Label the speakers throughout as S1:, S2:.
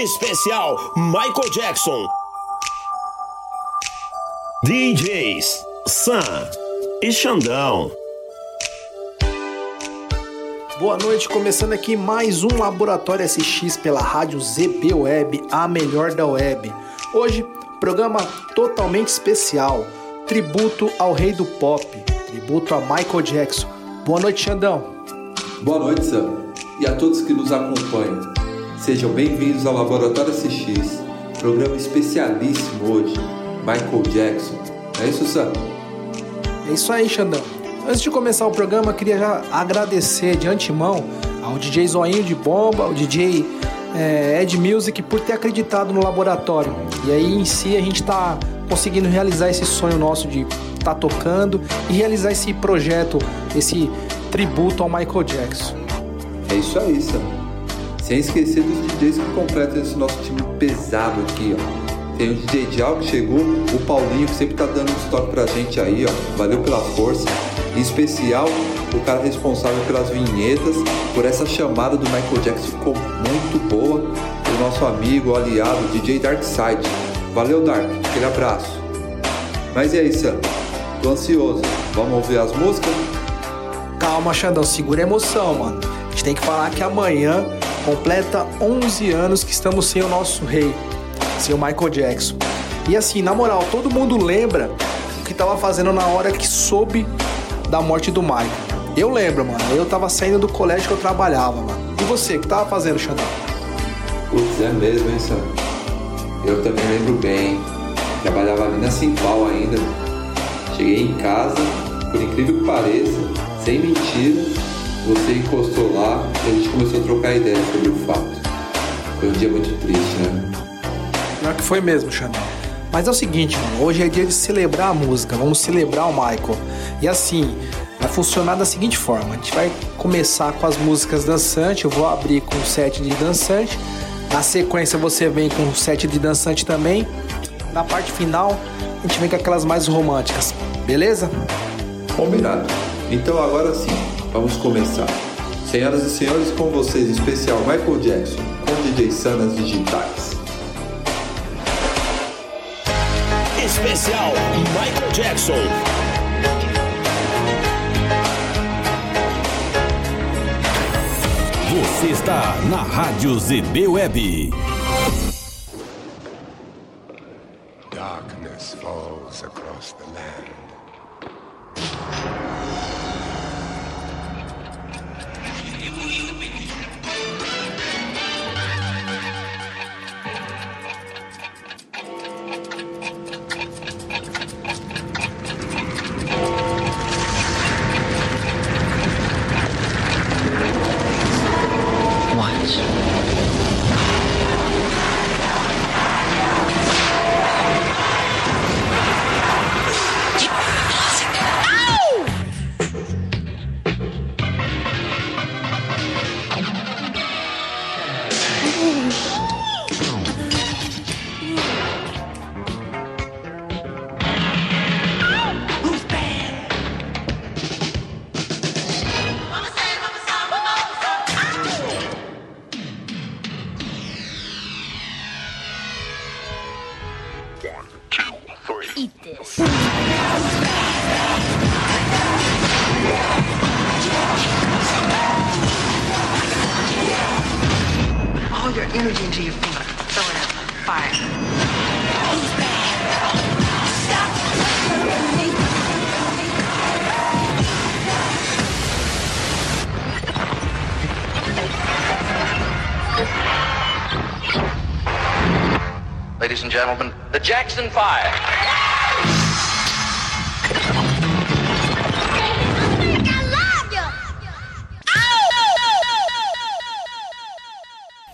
S1: Especial Michael Jackson. DJs Sam e Xandão.
S2: Boa noite, começando aqui mais um Laboratório SX pela rádio ZB Web, a melhor da web. Hoje, programa totalmente especial, tributo ao rei do pop, tributo a Michael Jackson. Boa noite, Xandão.
S3: Boa noite, Sam, e a todos que nos acompanham. Sejam bem-vindos ao Laboratório SX, programa especialíssimo hoje, Michael Jackson. É isso, Sam?
S2: É isso aí, Xandão. Antes de começar o programa, queria já agradecer de antemão ao DJ Zoinho de Bomba, ao DJ é, Ed Music por ter acreditado no laboratório. E aí em si a gente está conseguindo realizar esse sonho nosso de estar tá tocando e realizar esse projeto, esse tributo ao Michael Jackson.
S3: É isso aí, Sam. Sem esquecer dos DJs que completam esse nosso time pesado aqui, ó. Tem o DJ Dial que chegou, o Paulinho que sempre tá dando um toque pra gente aí, ó. Valeu pela força. Em especial, o cara responsável pelas vinhetas, por essa chamada do Michael Jackson ficou muito boa. O nosso amigo, aliado, DJ Darkside. Valeu, Dark. Aquele abraço. Mas e aí, Sam? Tô ansioso. Vamos ouvir as músicas?
S2: Calma, Xandão. Segura a emoção, mano. A gente tem que falar que amanhã completa 11 anos que estamos sem o nosso rei, sem o Michael Jackson. E assim, na moral, todo mundo lembra o que tava fazendo na hora que soube da morte do Michael. Eu lembro, mano. Eu tava saindo do colégio que eu trabalhava, mano. E você, o que tava fazendo, Xandão?
S3: Putz, é mesmo, hein, Sam? Eu também lembro bem. Trabalhava ali na Simpal ainda. Cheguei em casa, por incrível que pareça, sem mentira, você encostou lá e a gente começou a trocar ideias sobre o fato. Foi um dia muito triste, né?
S2: Pior que foi mesmo, Xandão. Mas é o seguinte, mano, hoje é dia de celebrar a música, vamos celebrar o Michael. E assim, vai funcionar da seguinte forma: a gente vai começar com as músicas dançantes, eu vou abrir com o set de dançante. Na sequência você vem com o set de dançante também. Na parte final, a gente vem com aquelas mais românticas, beleza?
S3: Combinado. Então agora sim, vamos começar. Senhoras e senhores, com vocês, especial Michael Jackson, com DJ Sanas Digitais.
S1: Especial Michael Jackson.
S4: Você está na Rádio ZB Web.
S5: Jackson Five.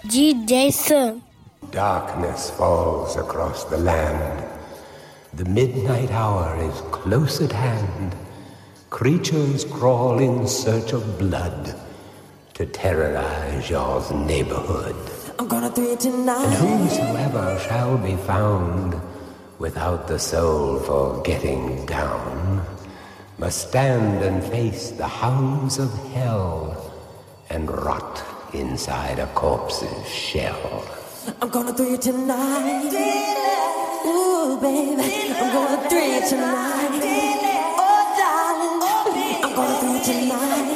S6: DJ Sun.
S7: Darkness falls across the land. The midnight hour is close at hand. Creatures crawl in search of blood to terrorize your neighborhood
S8: three tonight.
S7: And whosoever shall be found without the soul for getting down must stand and face the hounds of hell and rot inside a corpse's shell. I'm gonna do tonight. Ooh, baby. I'm gonna three tonight. Oh, darling. I'm gonna three tonight.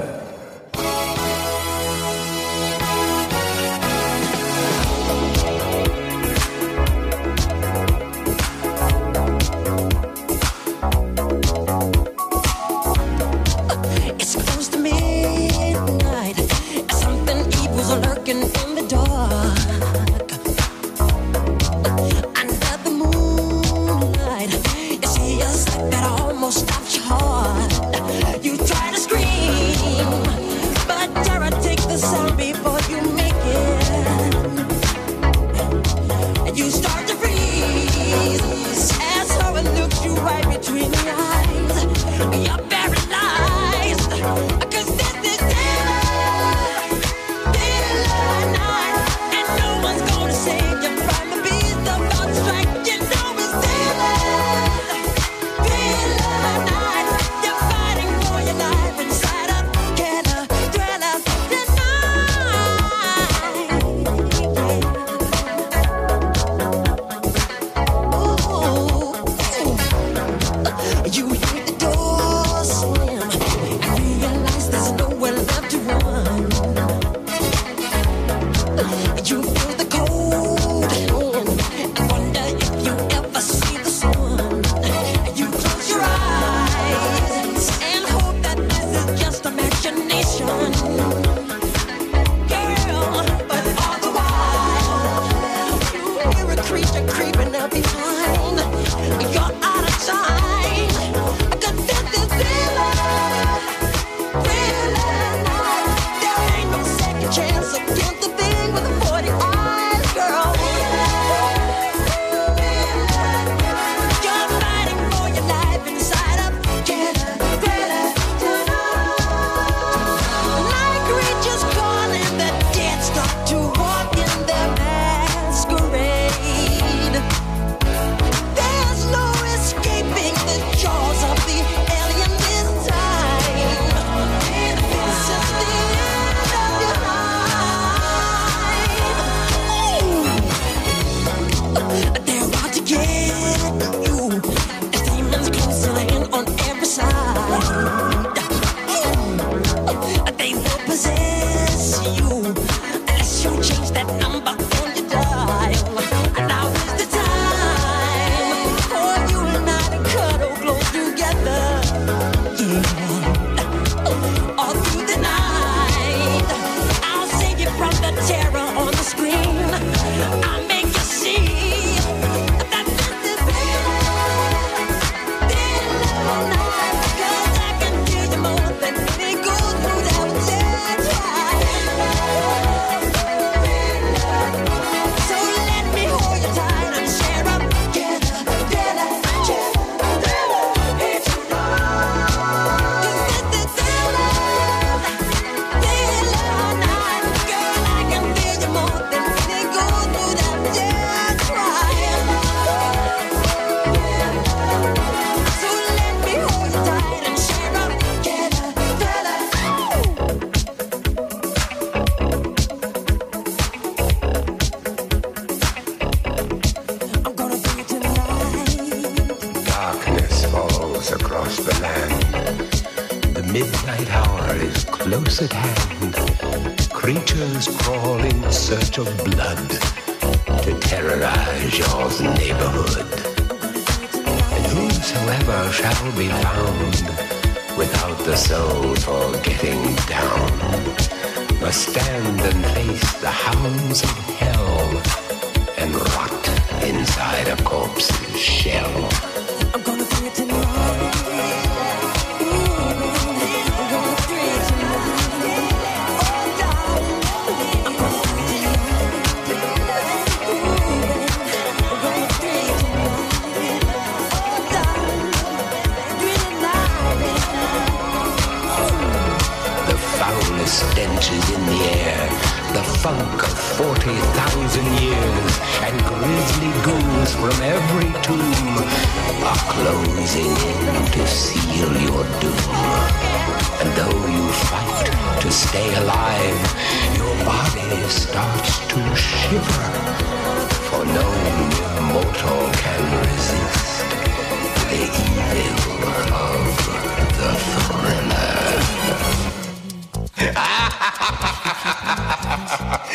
S1: Thousand years, and grisly ghouls from every tomb are closing in to seal your doom. And though you fight to stay alive, your body starts to shiver. For no mortal can resist the evil of the thriller.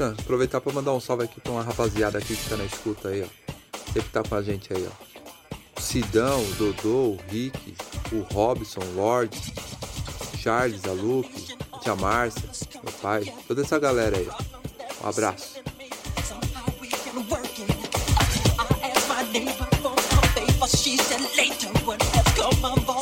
S3: Aproveitar para mandar um salve aqui para uma rapaziada aqui que tá na escuta aí, ó. Sempre tá com a gente aí, ó. Sidão, Dodô, o Rick, o Robson, Lorde, Charles, a Luke, a Tia Márcia, meu pai, toda essa galera aí. Um abraço.
S1: She said later.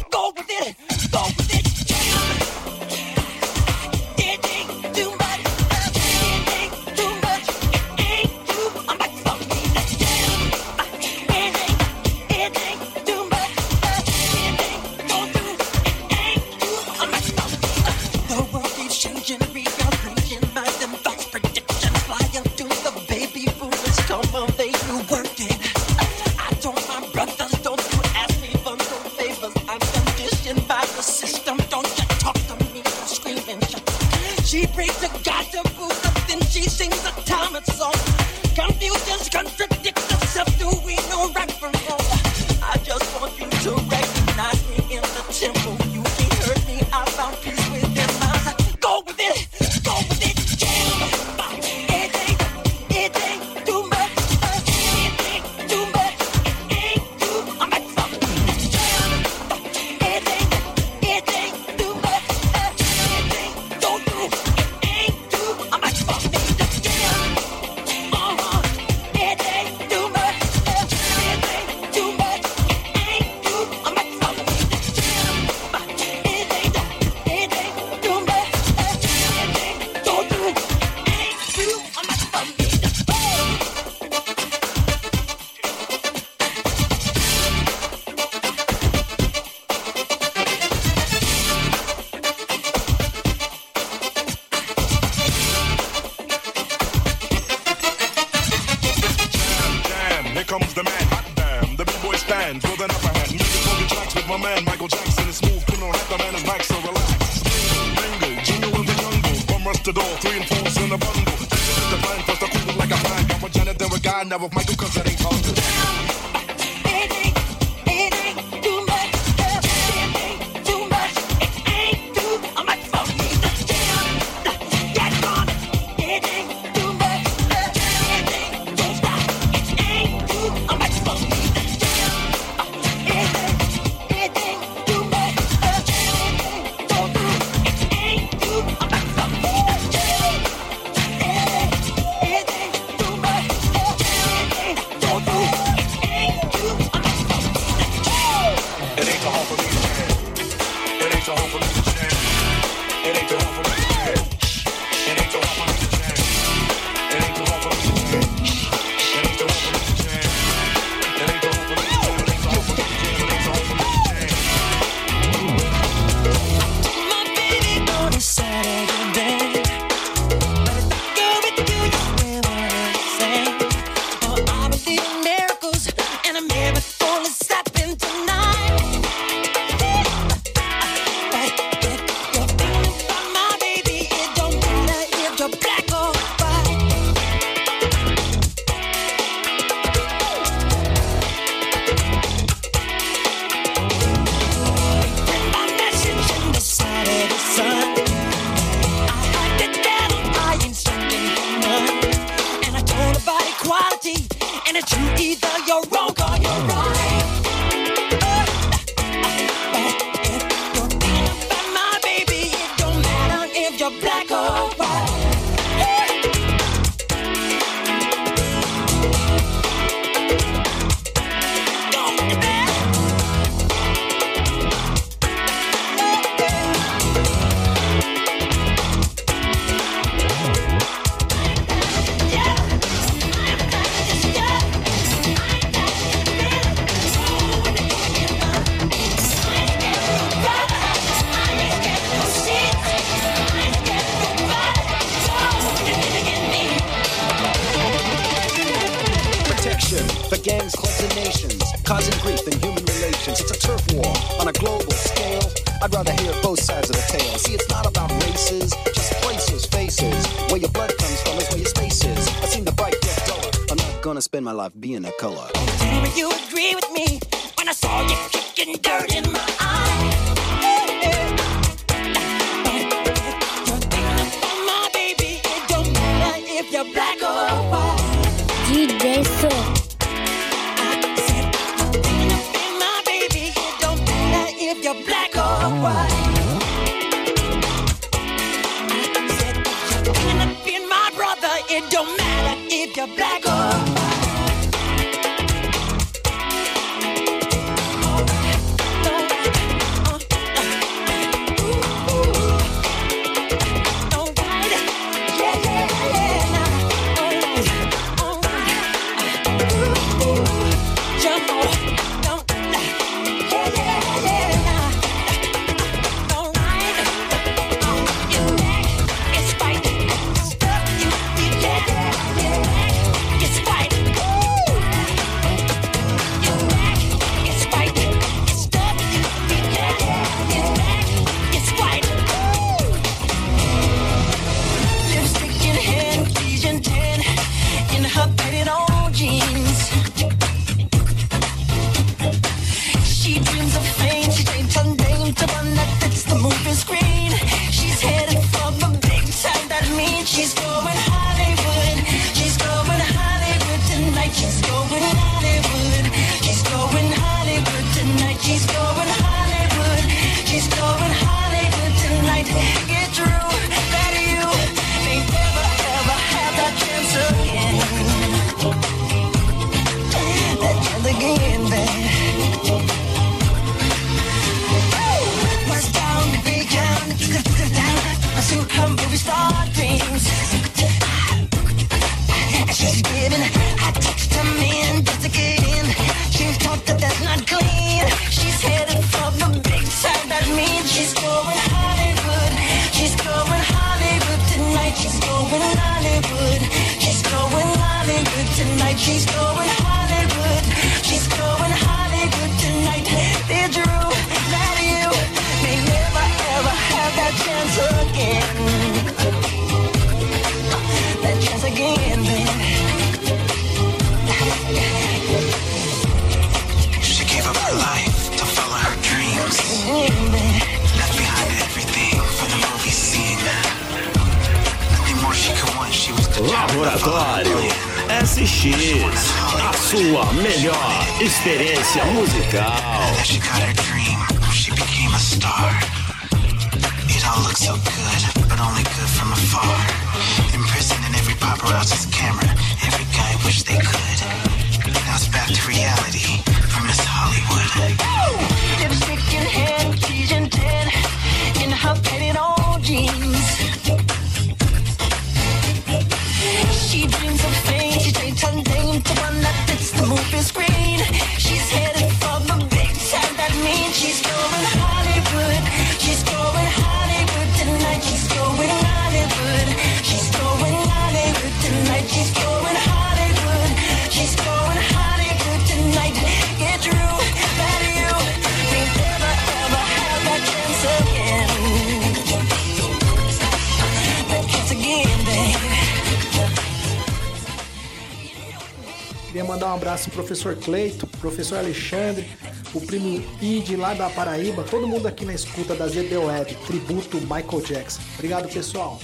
S1: professor Cleito, professor Alexandre, o primo Id lá da Paraíba, todo mundo aqui na escuta da ZBWeb, tributo Michael Jackson. Obrigado, pessoal.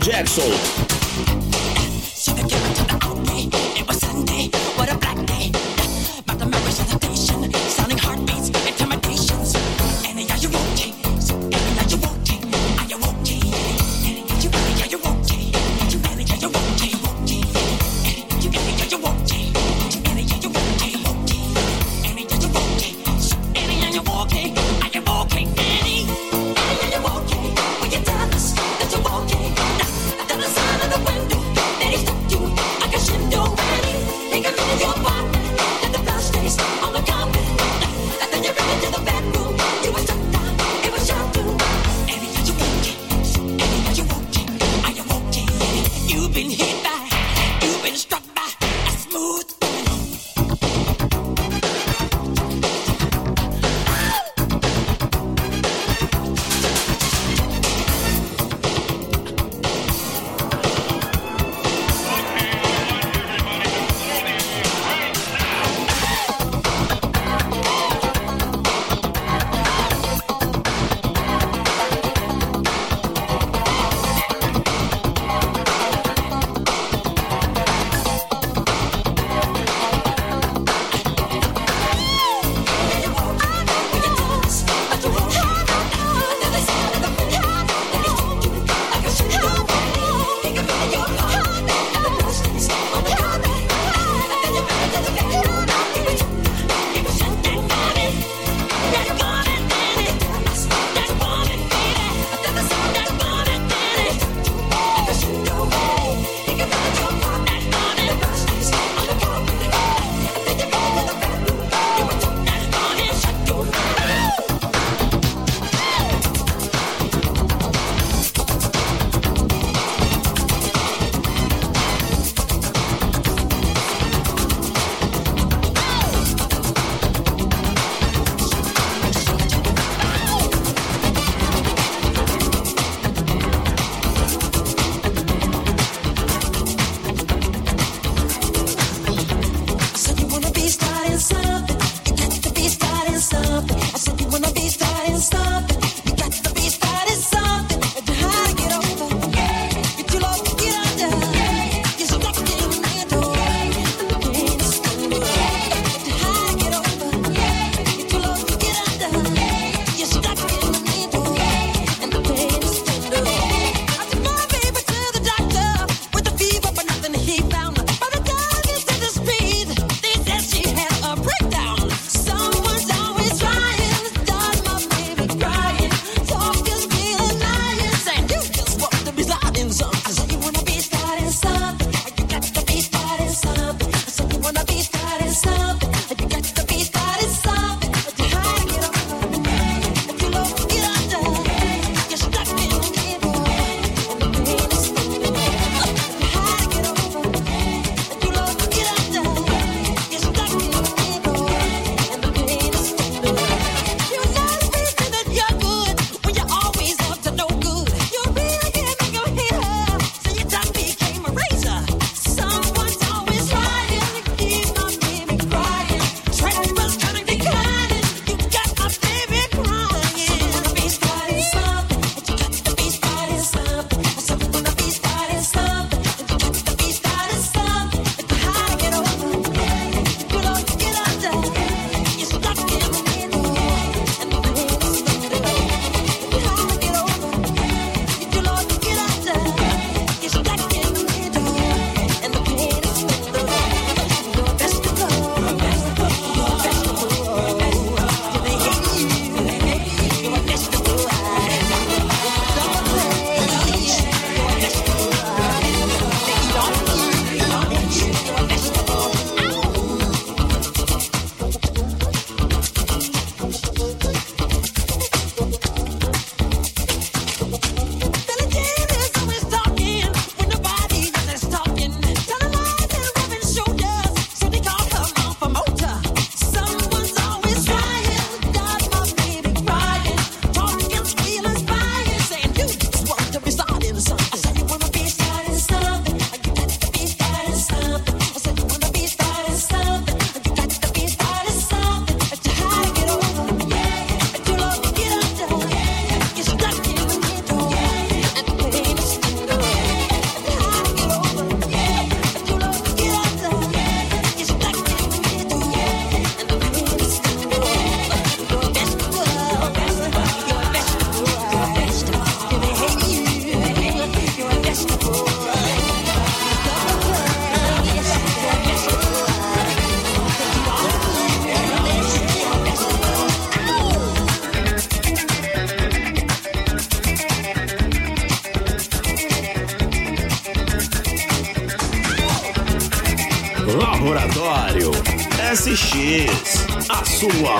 S8: Michael Jackson.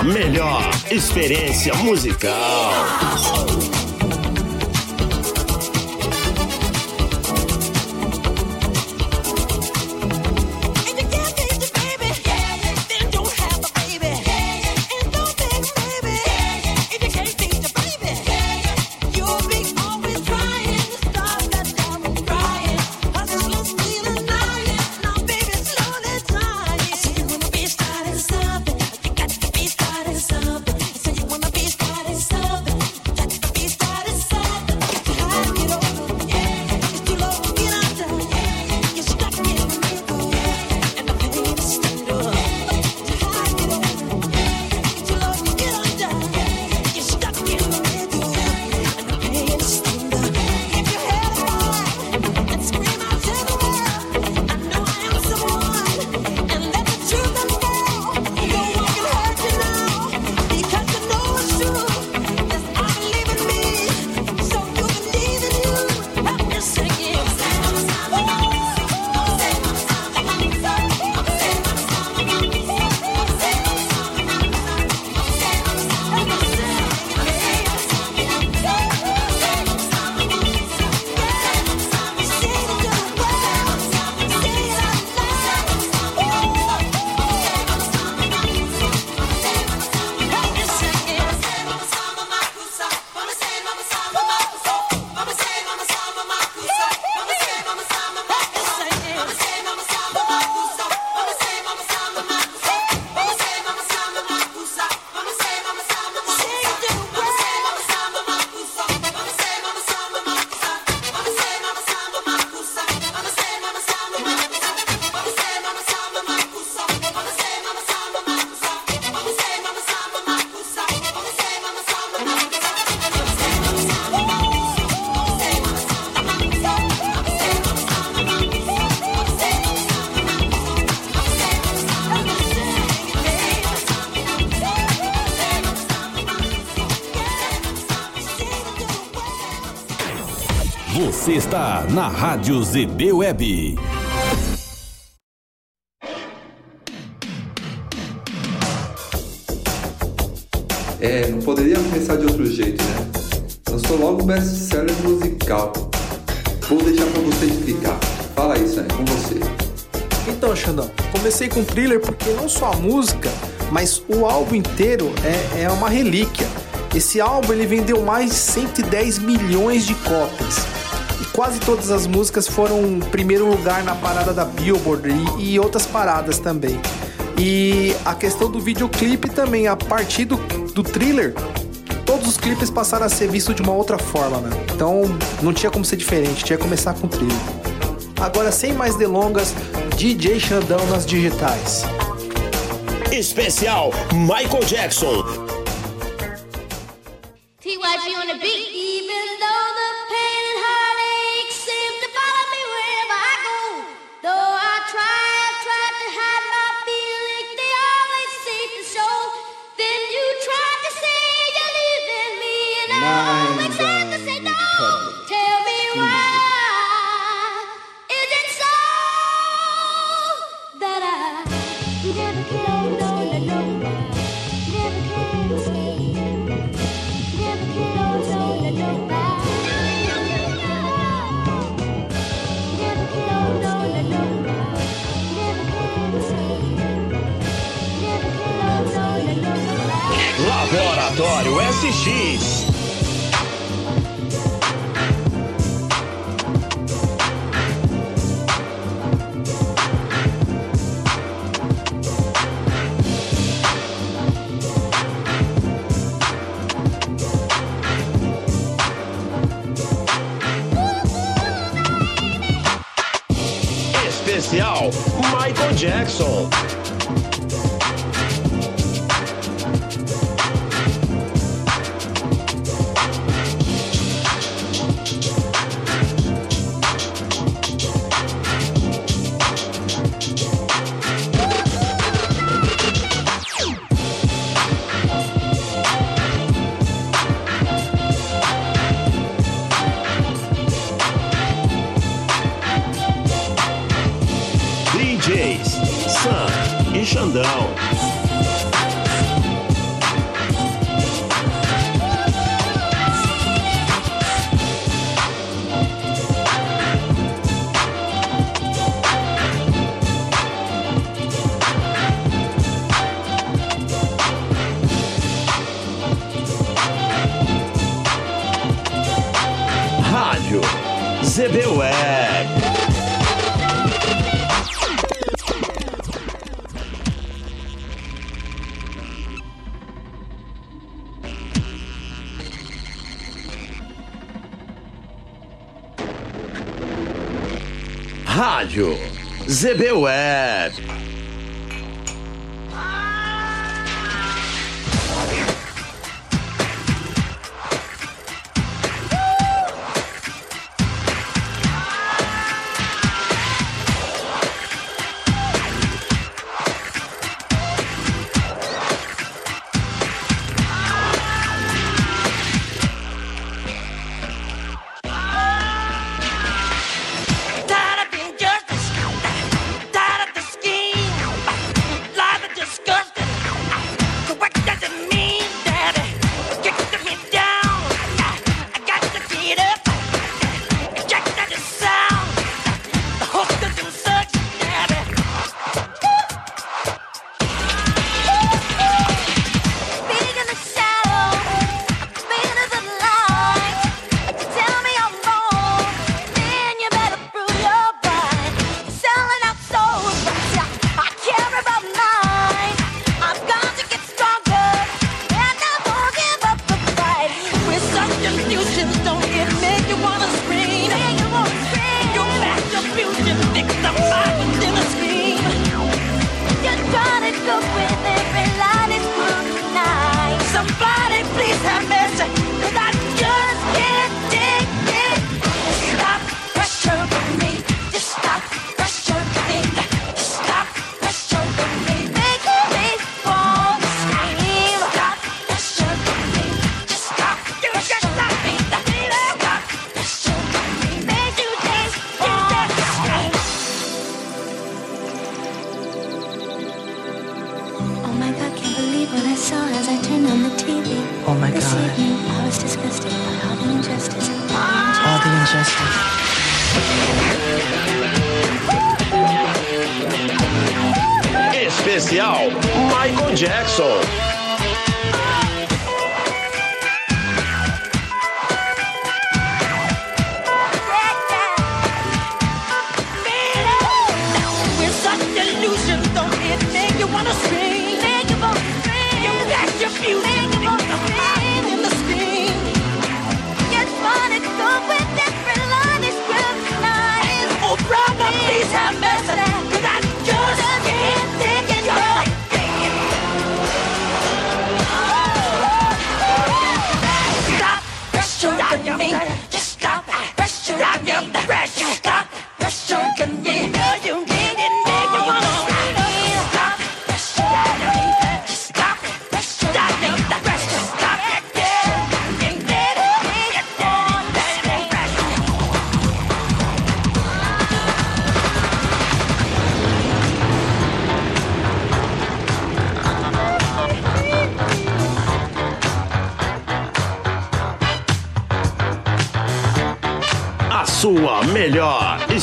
S1: Melhor experiência musical.
S4: Na Rádio ZB Web.
S3: É, não poderia começar de outro jeito, né? Lançou logo um best-seller musical. Vou deixar pra você explicar. Fala isso, né? Com você.
S2: Então, Xandão, comecei com thriller porque não só a música, mas o álbum inteiro é, é uma relíquia. Esse álbum ele vendeu mais de 110 milhões de cópias. Quase todas as músicas foram primeiro lugar na parada da Billboard e, e outras paradas também. E a questão do videoclipe também, a partir do, do thriller, todos os clipes passaram a ser vistos de uma outra forma, né? Então não tinha como ser diferente, tinha que começar com thriller. Agora, sem mais delongas, DJ Xandão nas digitais.
S1: Especial Michael Jackson. Especial Michael Jackson. ZB Web.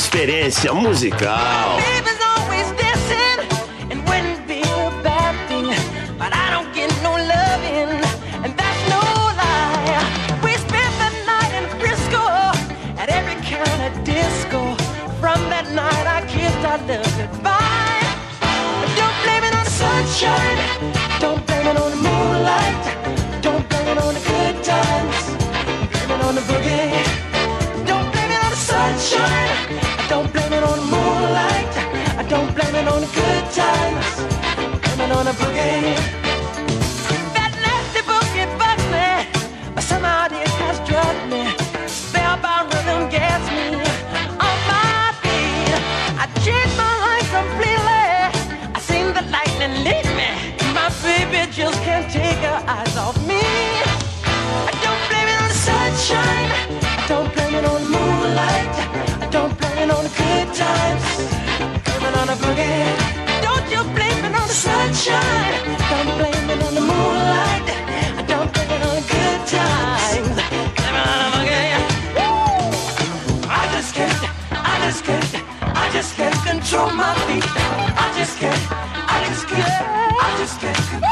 S1: Experiência musical.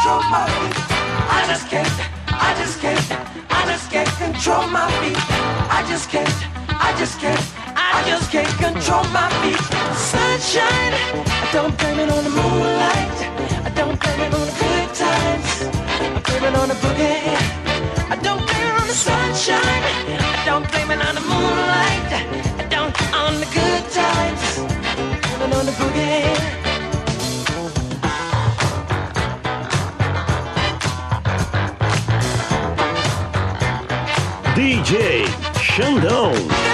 S8: control my feet. I just can't, I just can't, I just can't control my feet. I just can't, I just can't, I just can't control my feet. Sunshine, don't blame it on the
S1: DJ Xandão.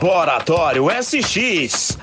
S1: Laboratório SX.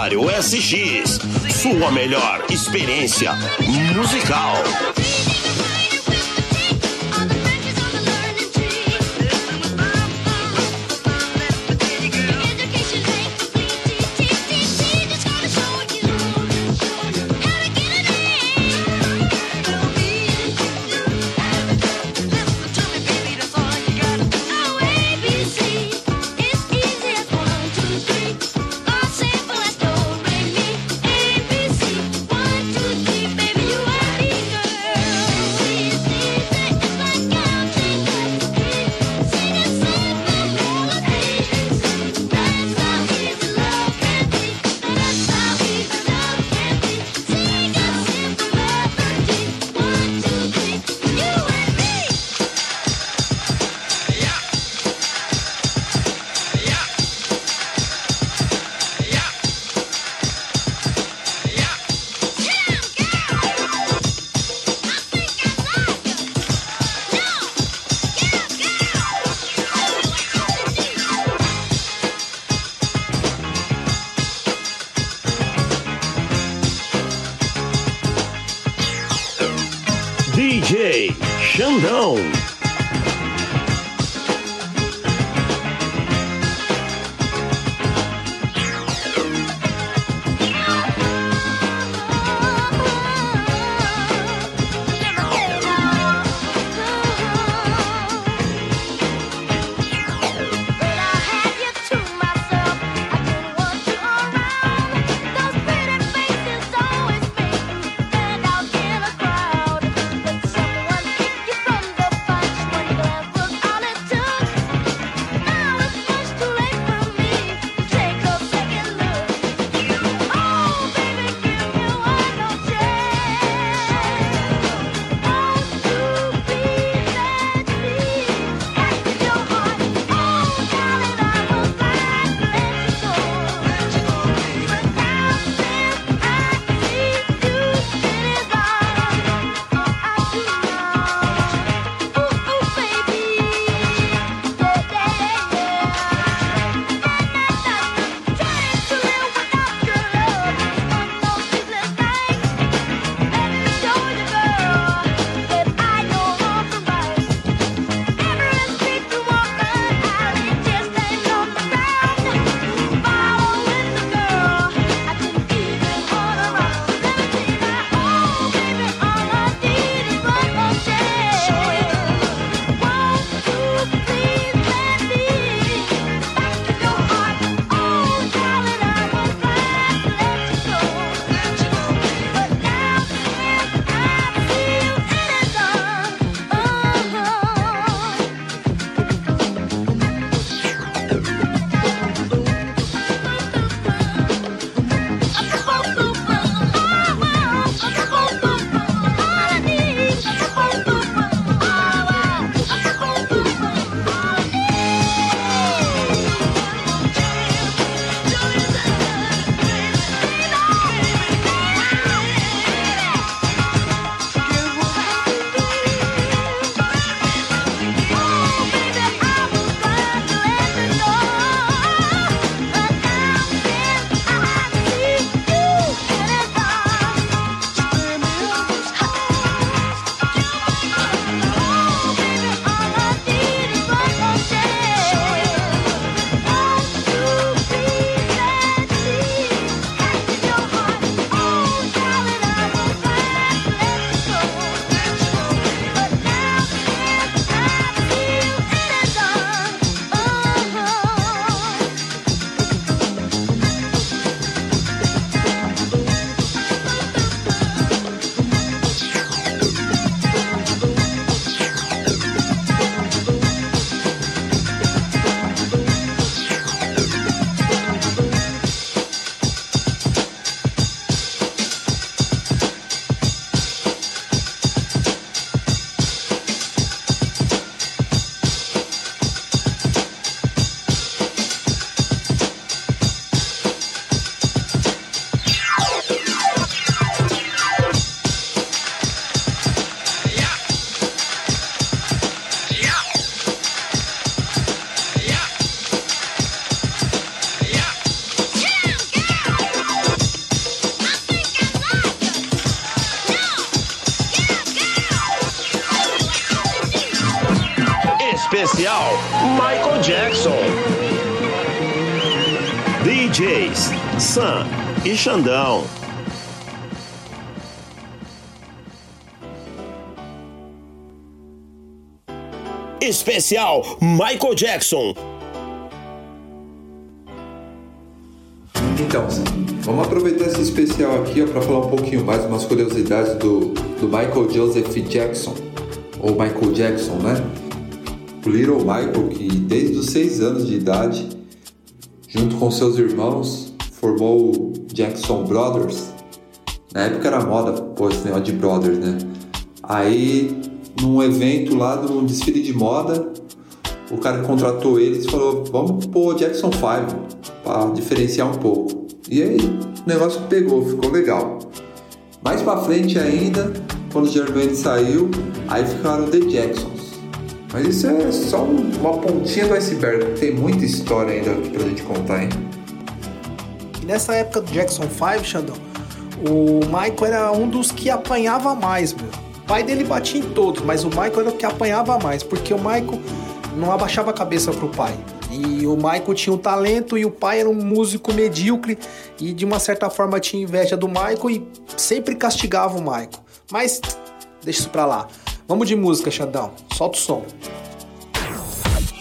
S9: Laboratório SX, sua melhor experiência musical.
S1: Sam e Xandão. Especial Michael Jackson.
S3: Então, vamos aproveitar esse especial aqui para falar um pouquinho mais umas curiosidades do, do Michael Joseph Jackson, ou Michael Jackson, né? O Little Michael, que desde os 6 anos de idade, junto com seus irmãos, formou Jackson Brothers. Na época era moda, pô, esse negócio de brothers, né? Aí, num evento lá, num desfile de moda, o cara contratou eles e falou: Vamos pôr Jackson 5 para diferenciar um pouco. E aí o negócio pegou, ficou legal. Mais pra frente ainda, quando o Germaine saiu, aí ficaram The Jacksons. Mas isso é só um- uma pontinha do iceberg, tem muita história ainda pra gente contar, hein?
S2: Nessa época do Jackson 5, Xandão, o Michael era um dos que apanhava mais, meu. O pai dele batia em todos, mas o Michael era o que apanhava mais, porque o Michael não abaixava a cabeça pro pai. E o Michael tinha um talento e o pai era um músico medíocre e de uma certa forma tinha inveja do Michael e sempre castigava o Michael. Mas deixa isso pra lá. Vamos de música, Xandão. Solta o som.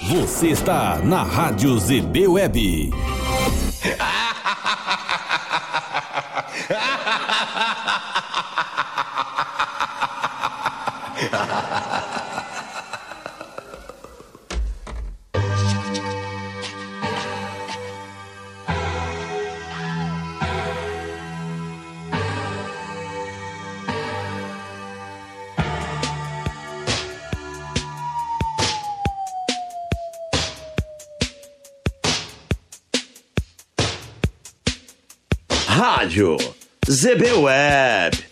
S4: Você está na Rádio ZB Web.
S1: Rádio ZB Web.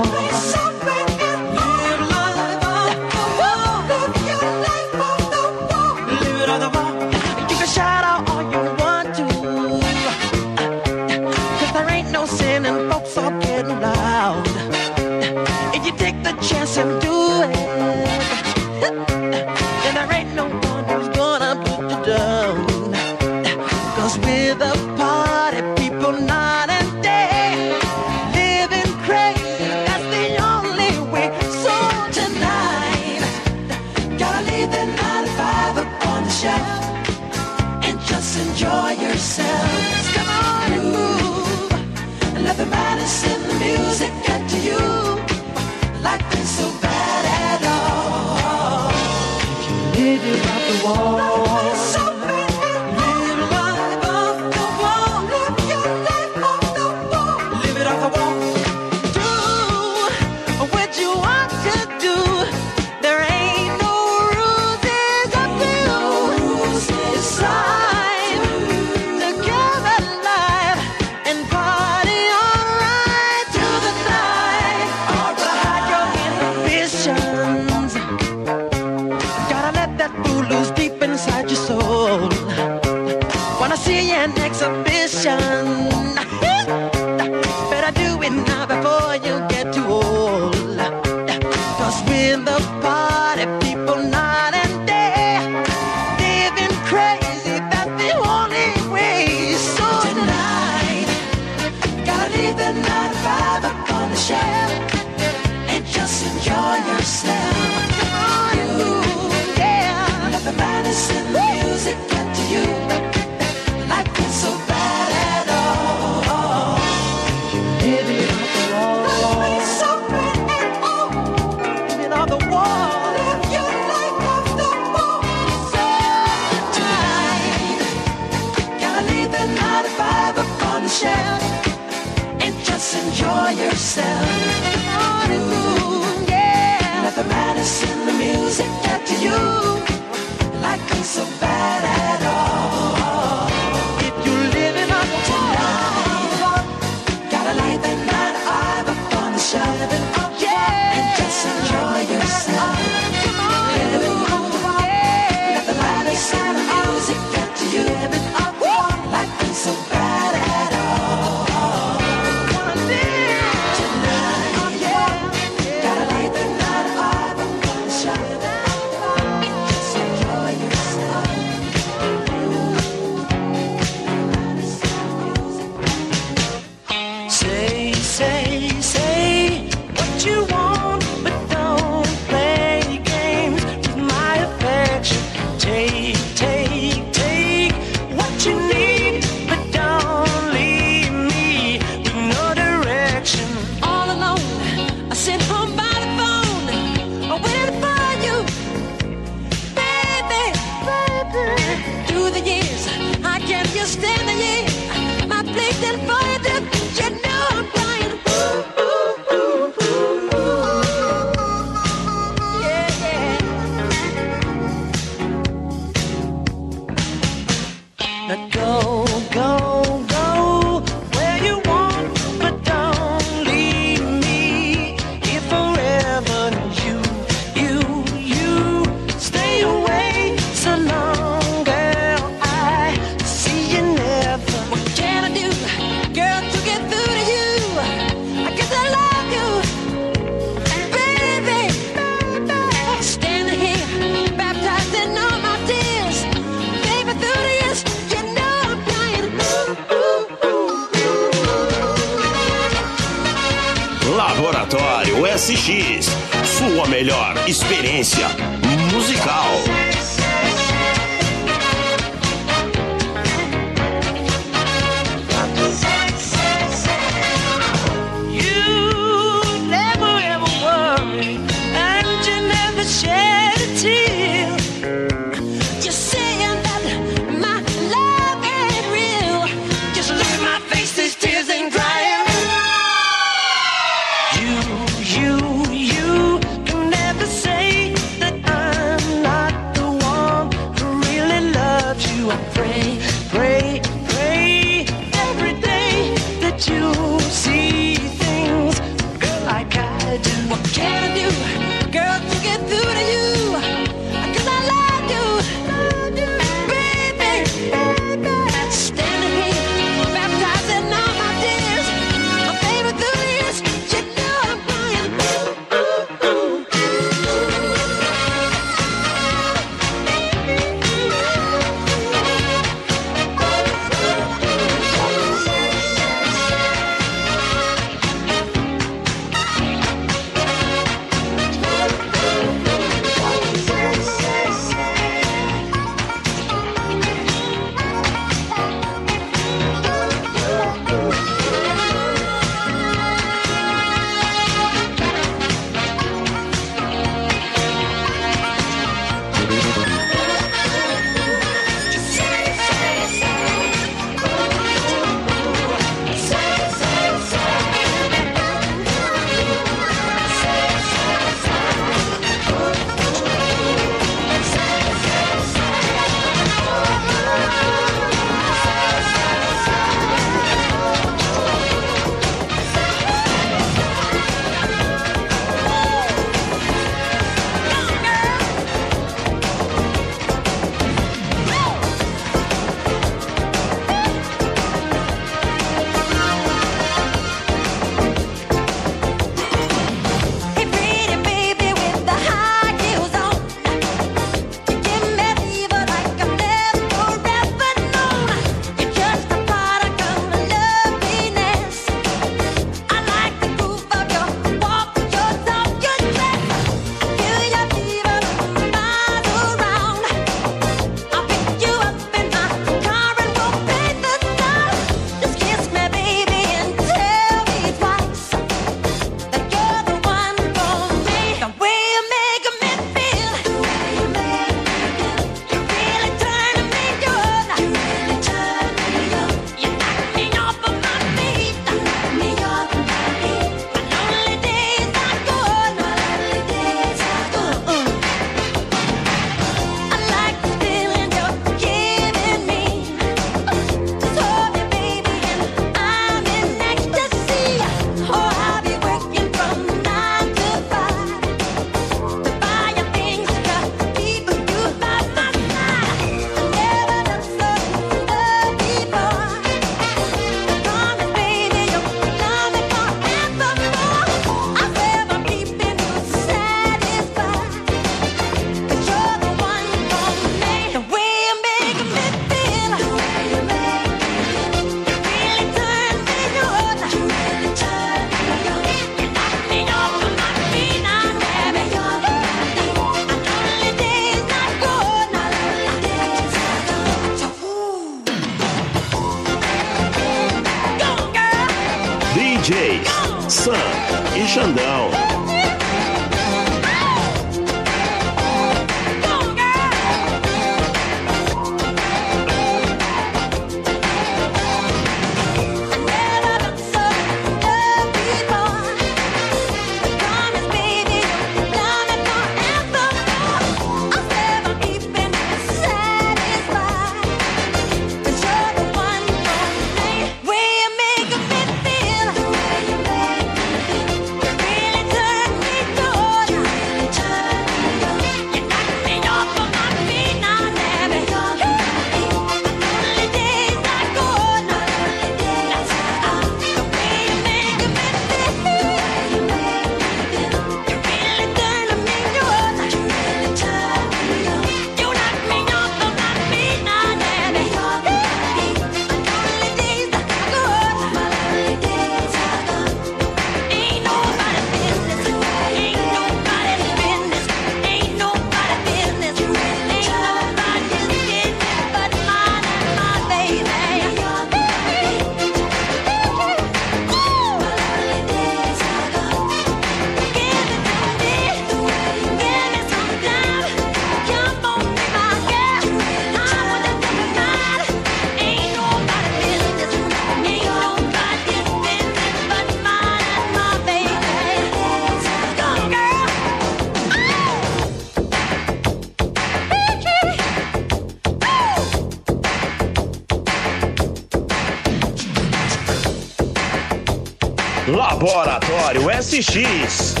S8: Laboratório SX.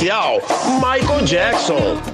S1: Especial Michael Jackson.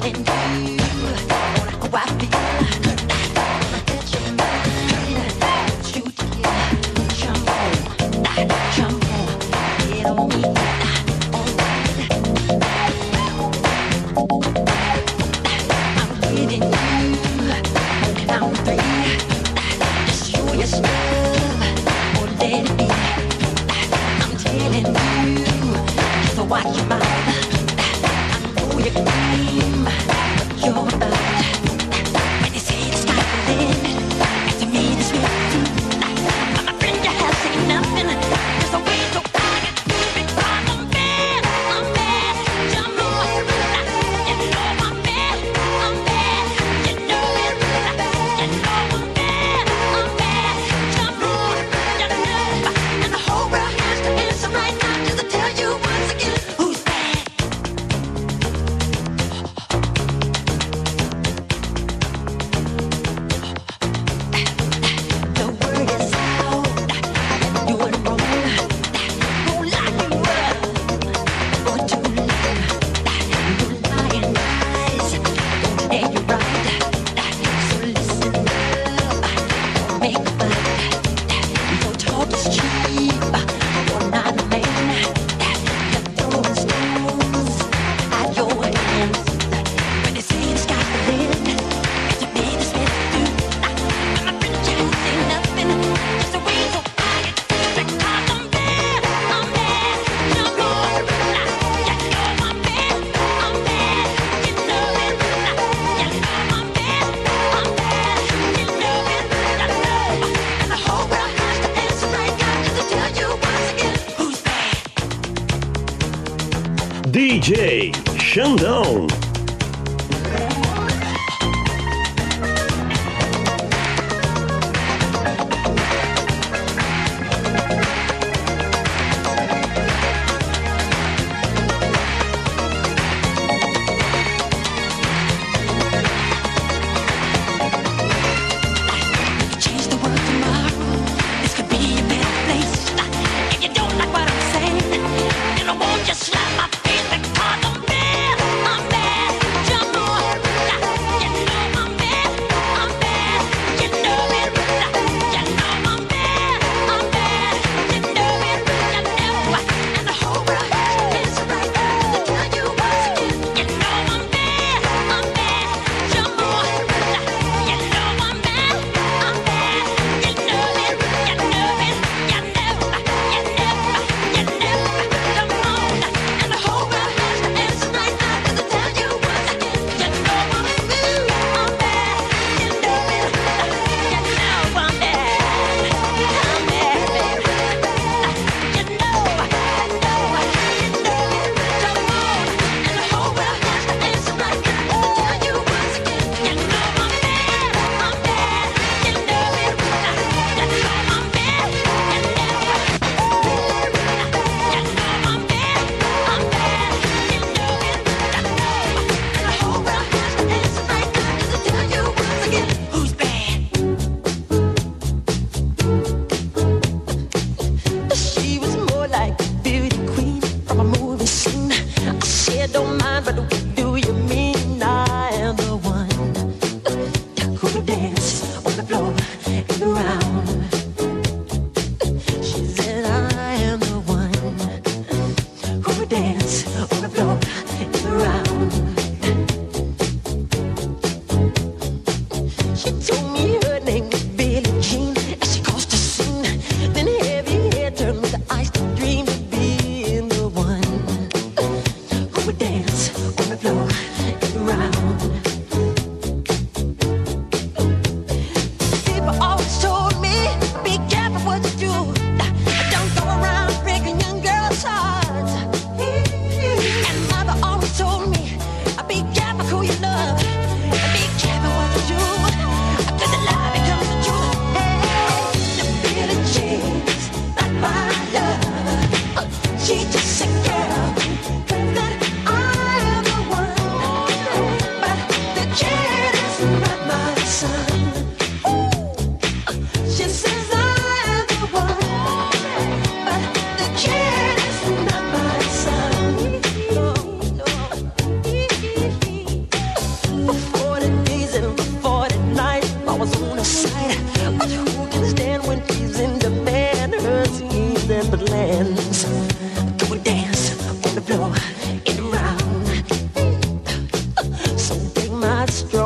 S10: feeling you. I
S8: wanna
S10: go
S8: out
S1: Xandão. strong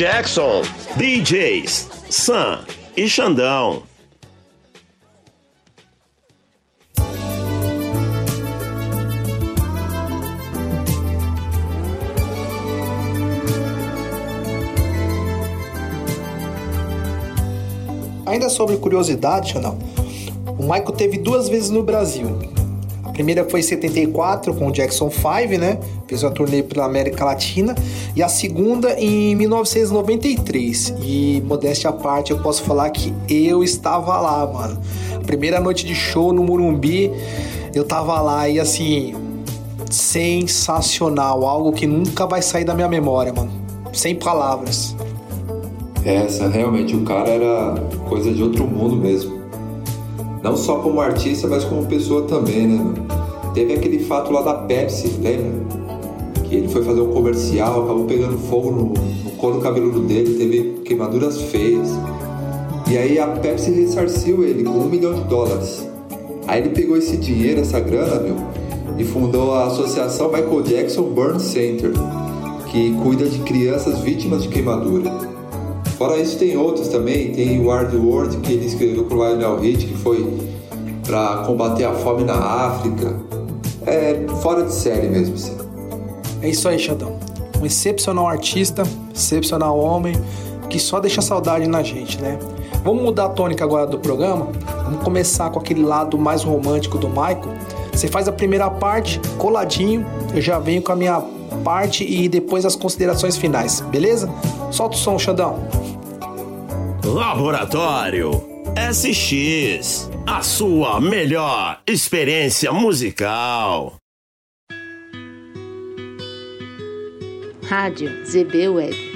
S1: Jackson, DJs Sam e Xandão.
S2: Ainda sobre curiosidade, Xandão, o Michael teve duas vezes no Brasil. A primeira foi em 74 com o Jackson 5, né? Fez uma turnê pela América Latina. E a segunda em 1993. E modéstia à parte, eu posso falar que eu estava lá, mano. Primeira noite de show no Murumbi, eu tava lá e assim, sensacional, algo que nunca vai sair da minha memória, mano. Sem palavras.
S3: Essa, realmente, o cara era coisa de outro mundo mesmo. Não só como artista, mas como pessoa também, né? mano? Teve aquele fato lá da Pepsi, lembra? Fazer um comercial, acabou pegando fogo no, no couro cabeludo dele, teve queimaduras feias. E aí a Pepsi ressarciu ele com um milhão de dólares. Aí ele pegou esse dinheiro, essa grana, meu, e fundou a Associação Michael Jackson Burn Center, que cuida de crianças vítimas de queimadura. Fora isso, tem outros também. Tem o Hard World, que ele escreveu com o Lionel Rich, que foi para combater a fome na África. É fora de série mesmo, assim.
S2: É isso aí, Xandão. Um excepcional artista, excepcional homem, que só deixa saudade na gente, né? Vamos mudar a tônica agora do programa. Vamos começar com aquele lado mais romântico do Michael. Você faz a primeira parte, coladinho. Eu já venho com a minha parte e depois as considerações finais, beleza? Solta o som, Xandão.
S1: Laboratório SX, a sua melhor experiência musical.
S9: Rádio ZB Web.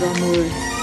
S11: Laboratório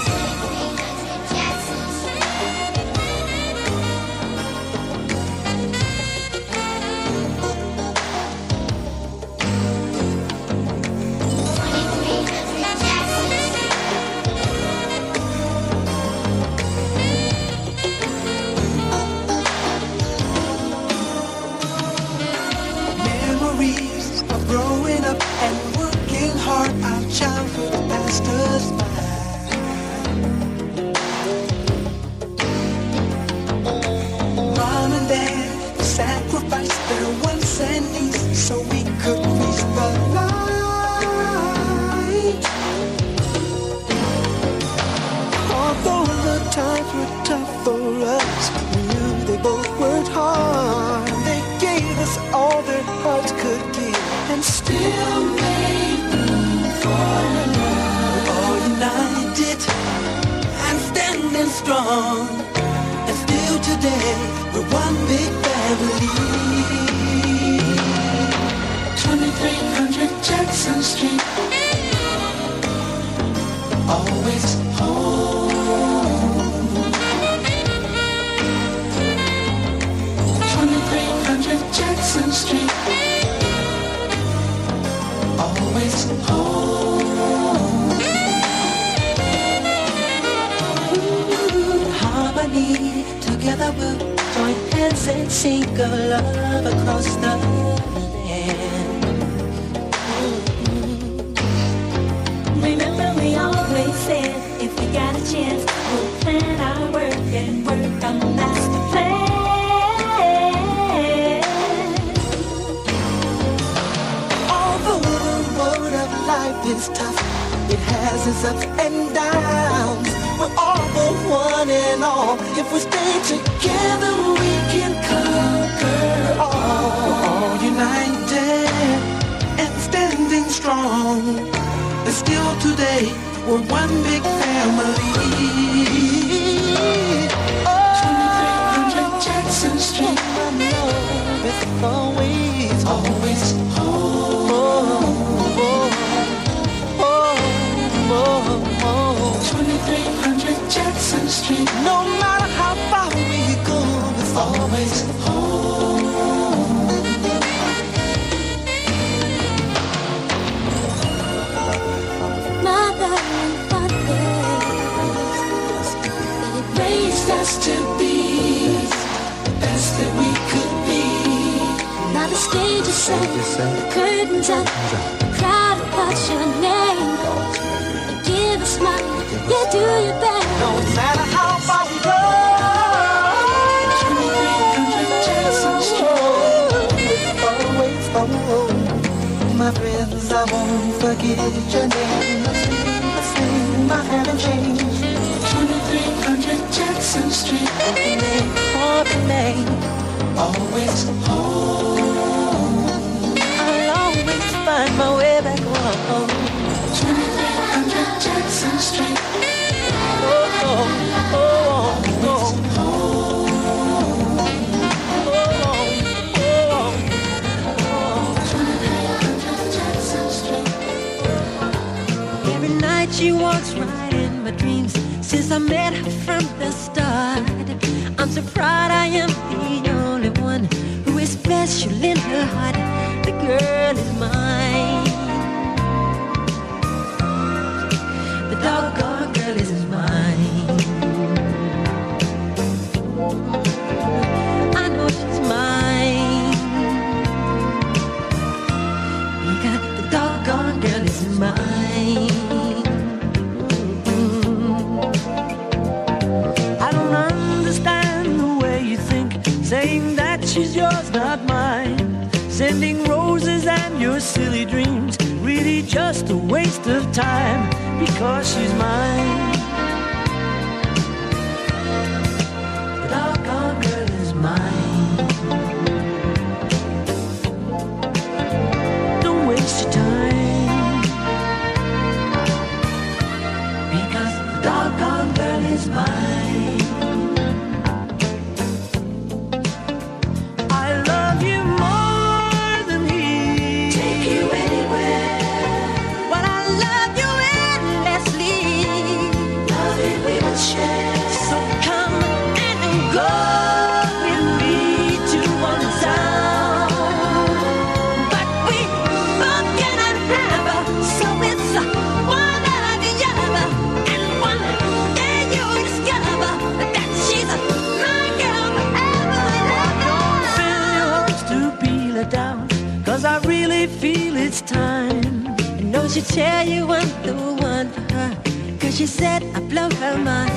S12: said
S13: I
S1: blow her mind.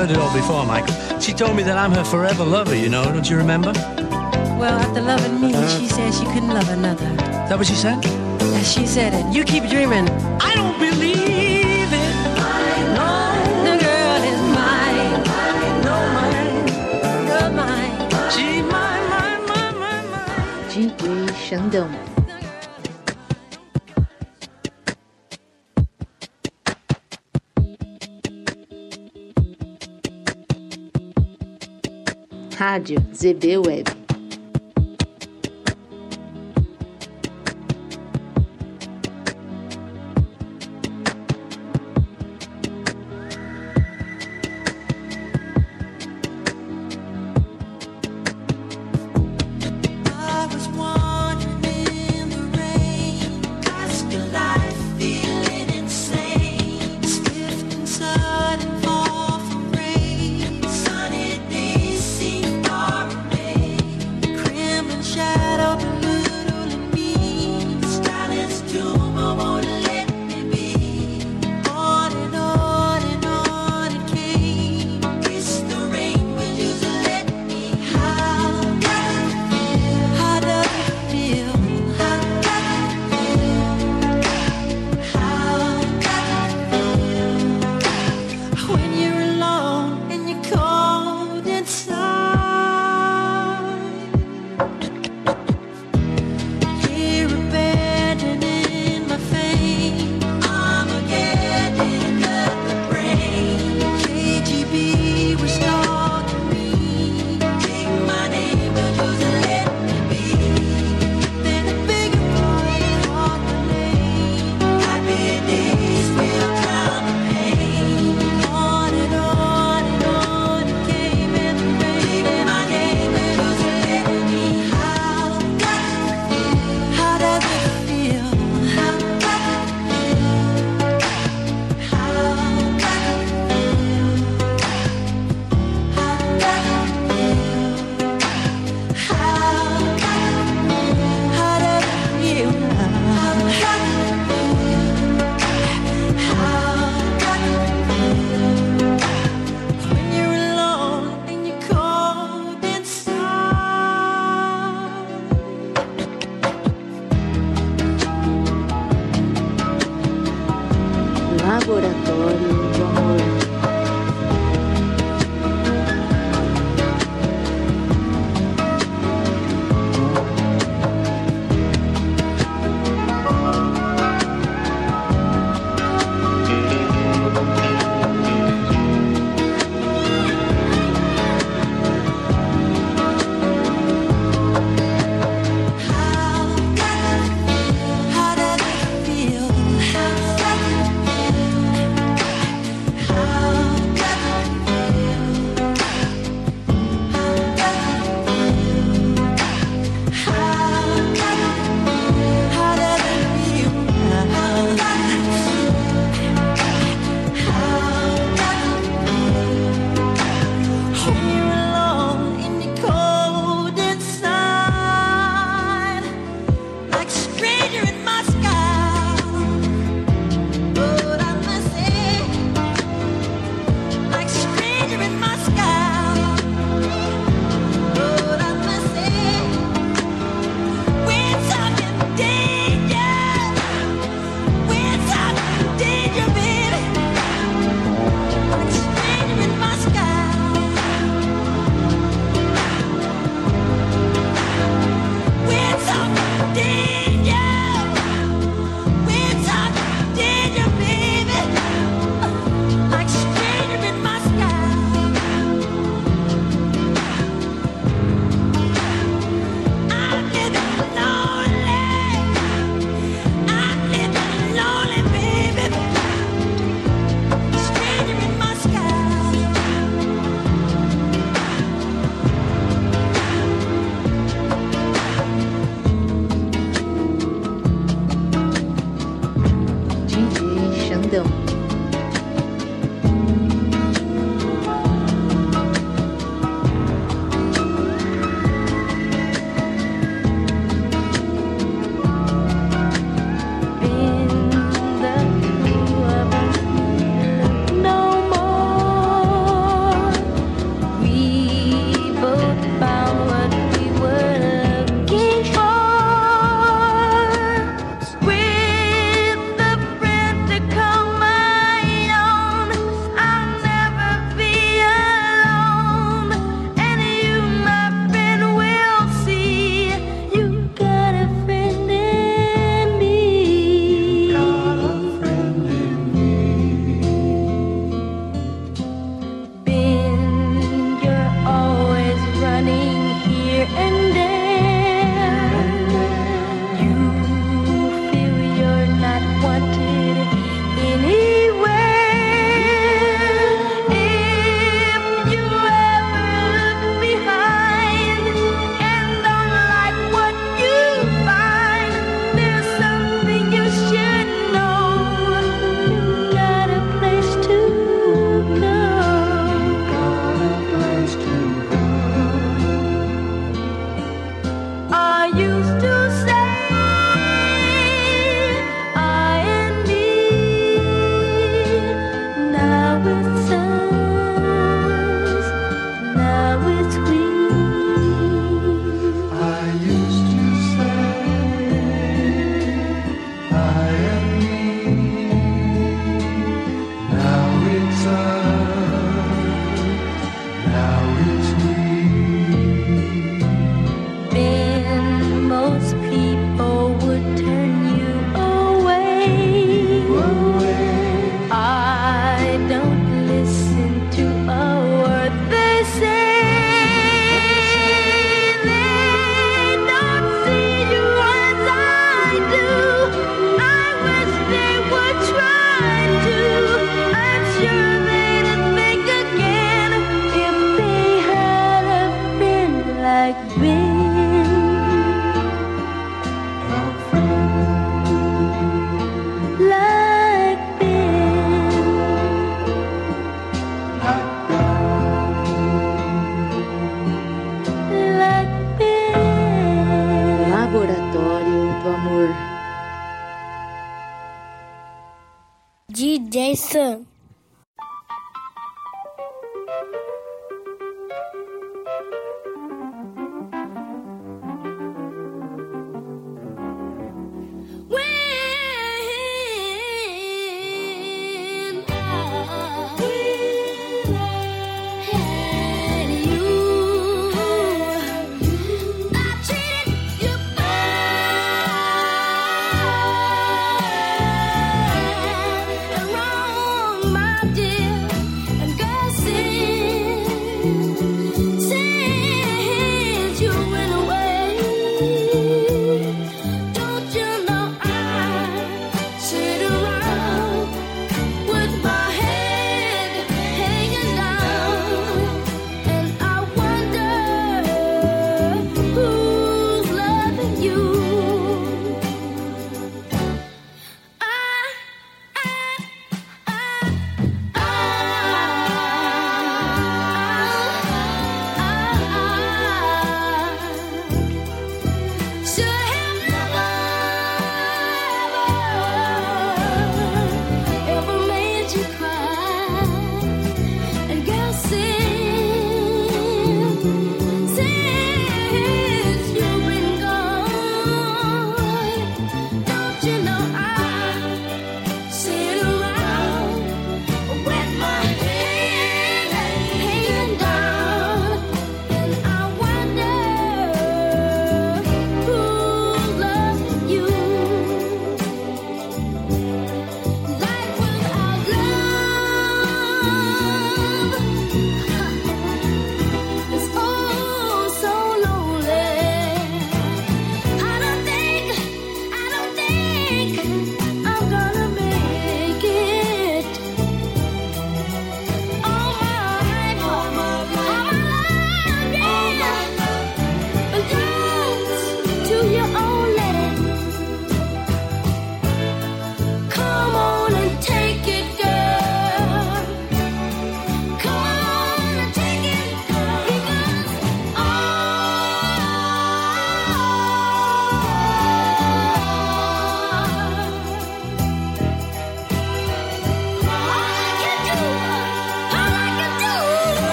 S10: heard it all before, Michael. She told me that I'm her forever lover, you know, don't you remember?
S1: Well, after loving me, uh-huh. she said she couldn't love another.
S10: Is that what she said?
S1: Yes, she said it. You keep dreaming.
S13: I don't believe it. Mine, mine.
S1: The girl is mine.
S13: mine
S1: mine.
S13: Mine. Mine, mine, mine, mine,
S14: mine.
S1: Rádio ZB Web.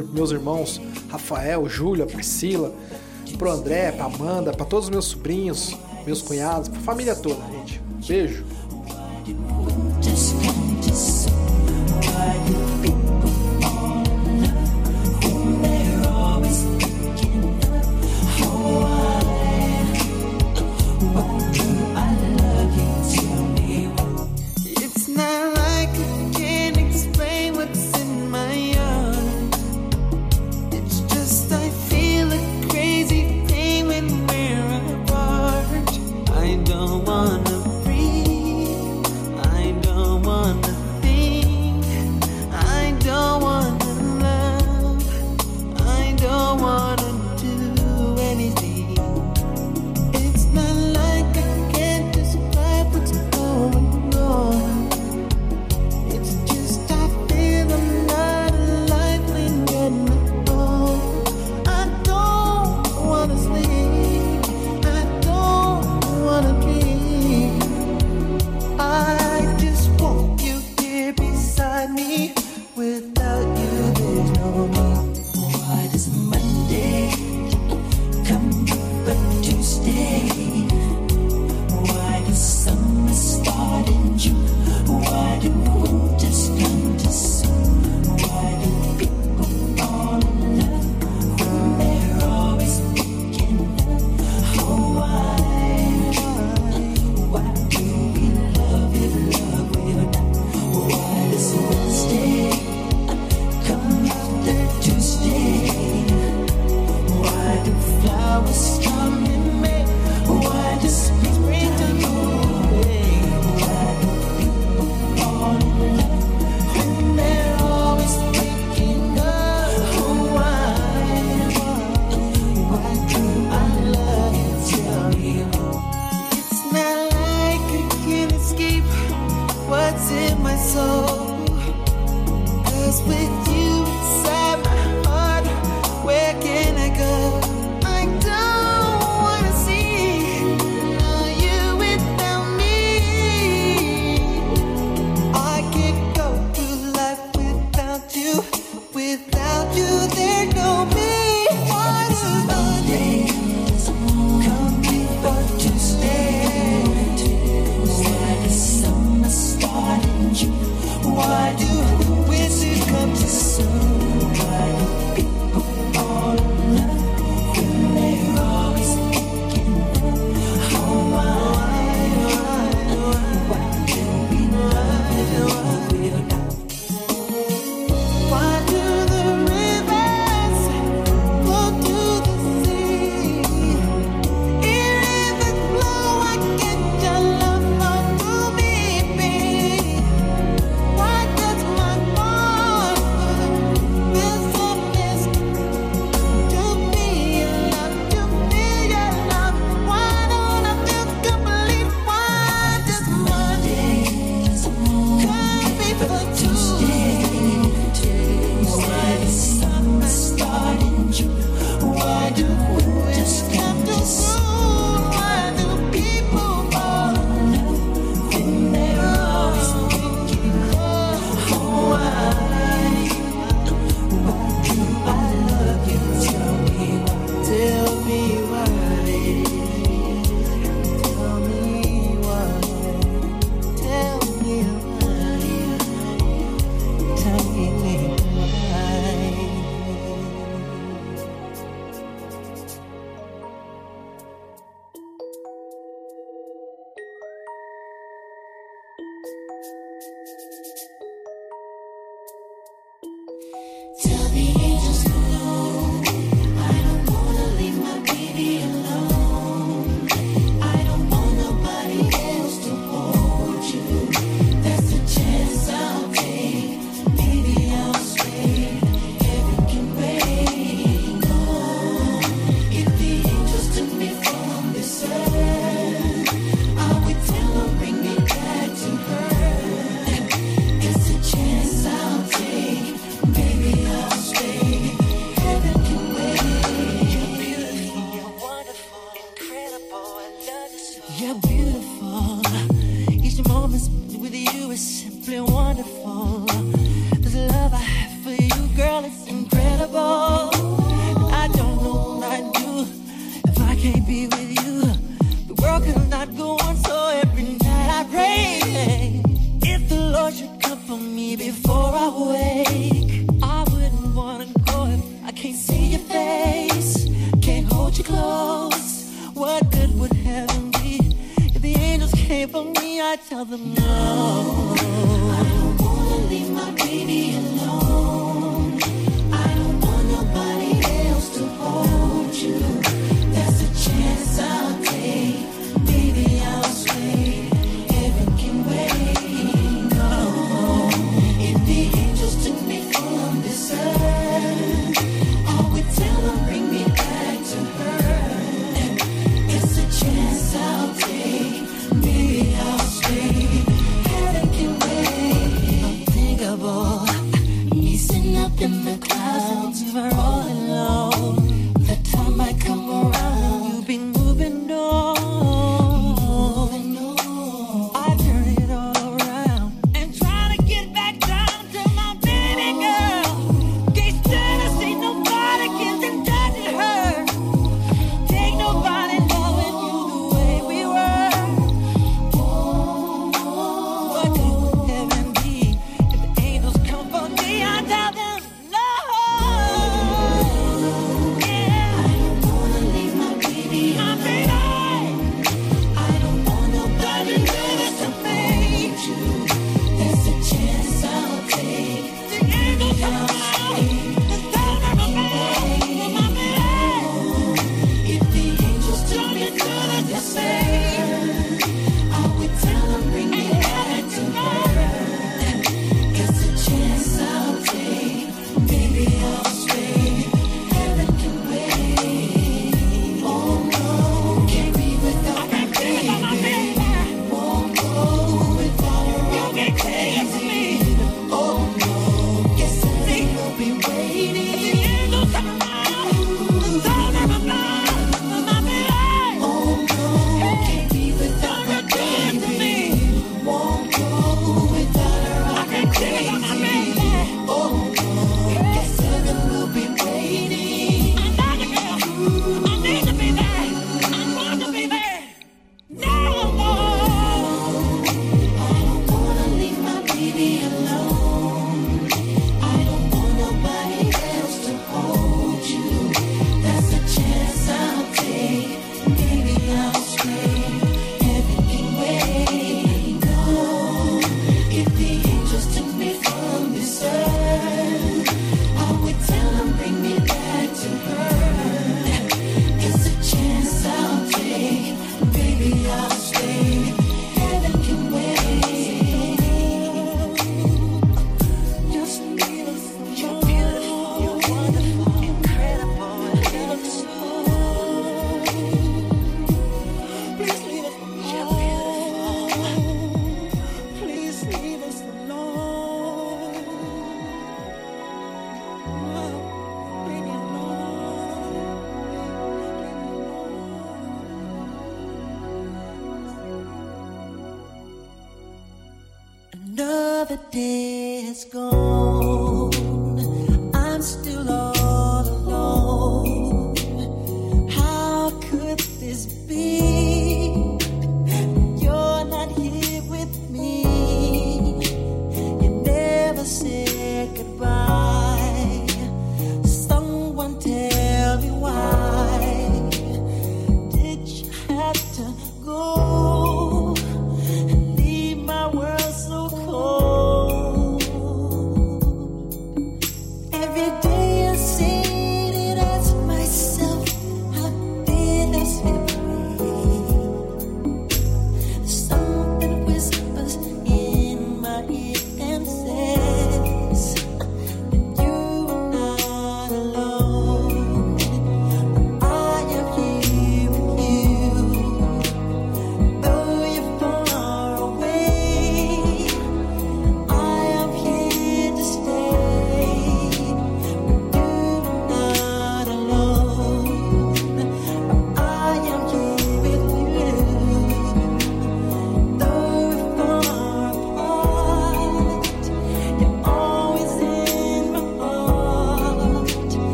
S1: meus irmãos Rafael, Júlia, Priscila, pro André, pra Amanda, pra todos os meus sobrinhos, meus cunhados, pra família toda, gente. Beijo.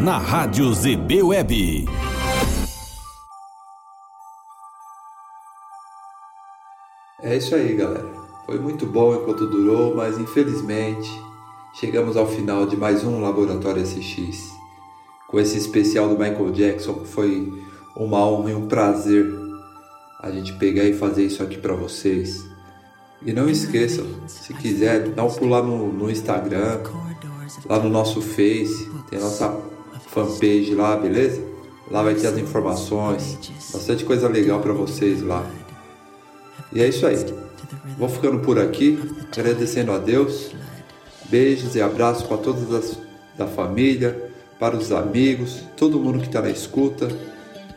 S4: Na Rádio ZB Web.
S3: É isso aí, galera. Foi muito bom enquanto durou, mas infelizmente chegamos ao final de mais um Laboratório SX. Com esse especial do Michael Jackson, foi uma honra e um prazer a gente pegar e fazer isso aqui para vocês. E não esqueçam, se quiser, dá um pulo lá no, no Instagram, lá no nosso Face, tem a nossa fanpage lá, beleza? Lá vai ter as informações, bastante coisa legal para vocês lá. E é isso aí. Vou ficando por aqui, agradecendo a Deus. Beijos e abraços para todas as da família, para os amigos, todo mundo que está na escuta.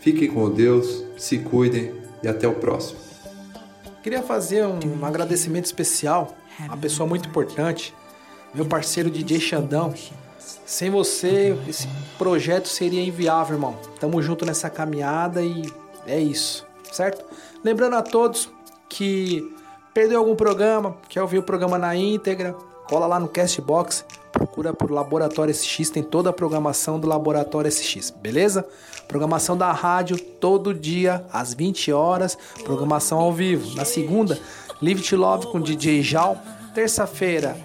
S3: Fiquem com Deus, se cuidem e até o próximo.
S2: Queria fazer um, um agradecimento especial a uma pessoa muito importante, meu parceiro DJ Xandão. Sem você, esse projeto seria inviável, irmão. Tamo junto nessa caminhada e é isso, certo? Lembrando a todos que perdeu algum programa, quer ouvir o programa na íntegra, cola lá no Castbox, procura por Laboratório SX, tem toda a programação do Laboratório SX, beleza? Programação da rádio todo dia às 20 horas, programação ao vivo. Na segunda, Live to Love com DJ Jal, terça-feira,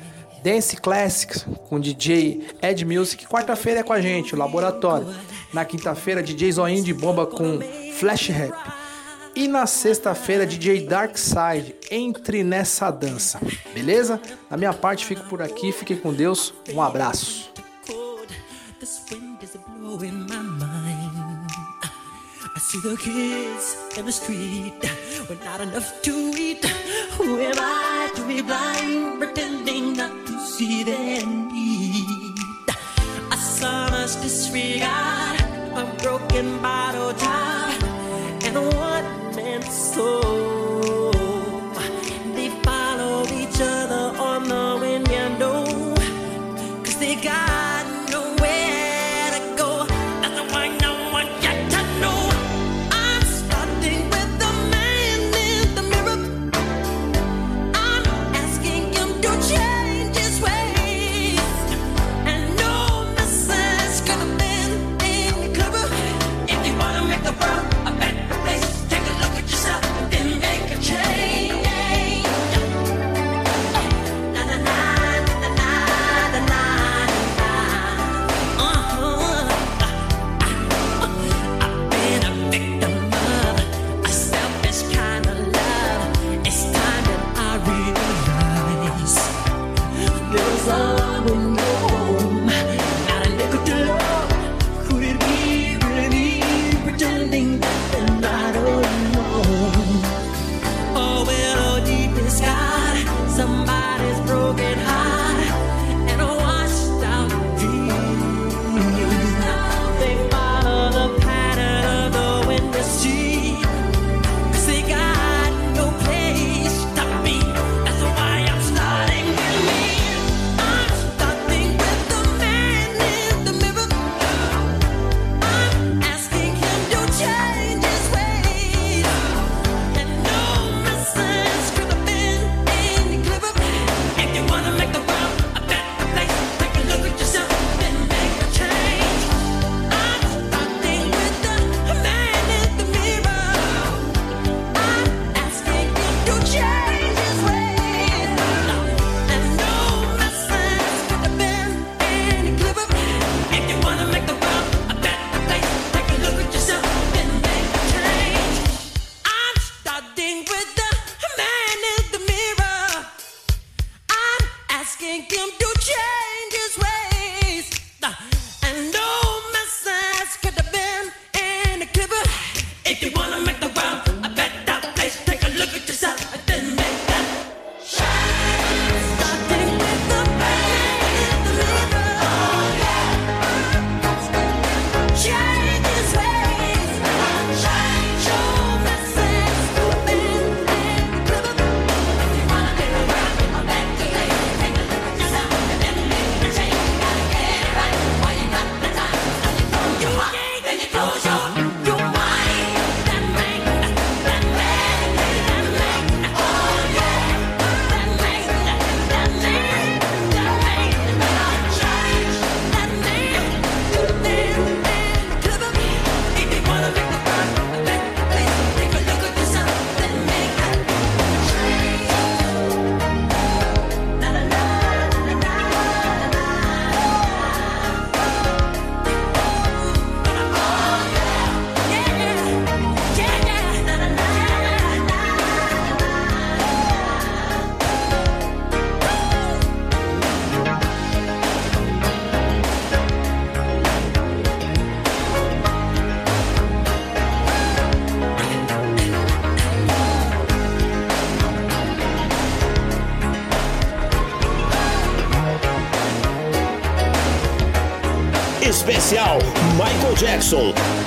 S2: Dance Classics com DJ Ed Music, quarta-feira é com a gente, o Laboratório. Na quinta-feira, DJ Zoinho de Bomba com Flash Rap. E na sexta-feira, DJ Darkside, entre nessa dança, beleza? Da minha parte, fico por aqui, fiquem com Deus, um abraço.
S1: See the kids in the street with not enough to eat. Who am I to be blind, to see their? A sonorous disregard, a broken bottle top, and a one man soul. Michael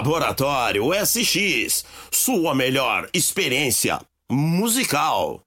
S1: Laboratório SX, sua melhor experiência musical.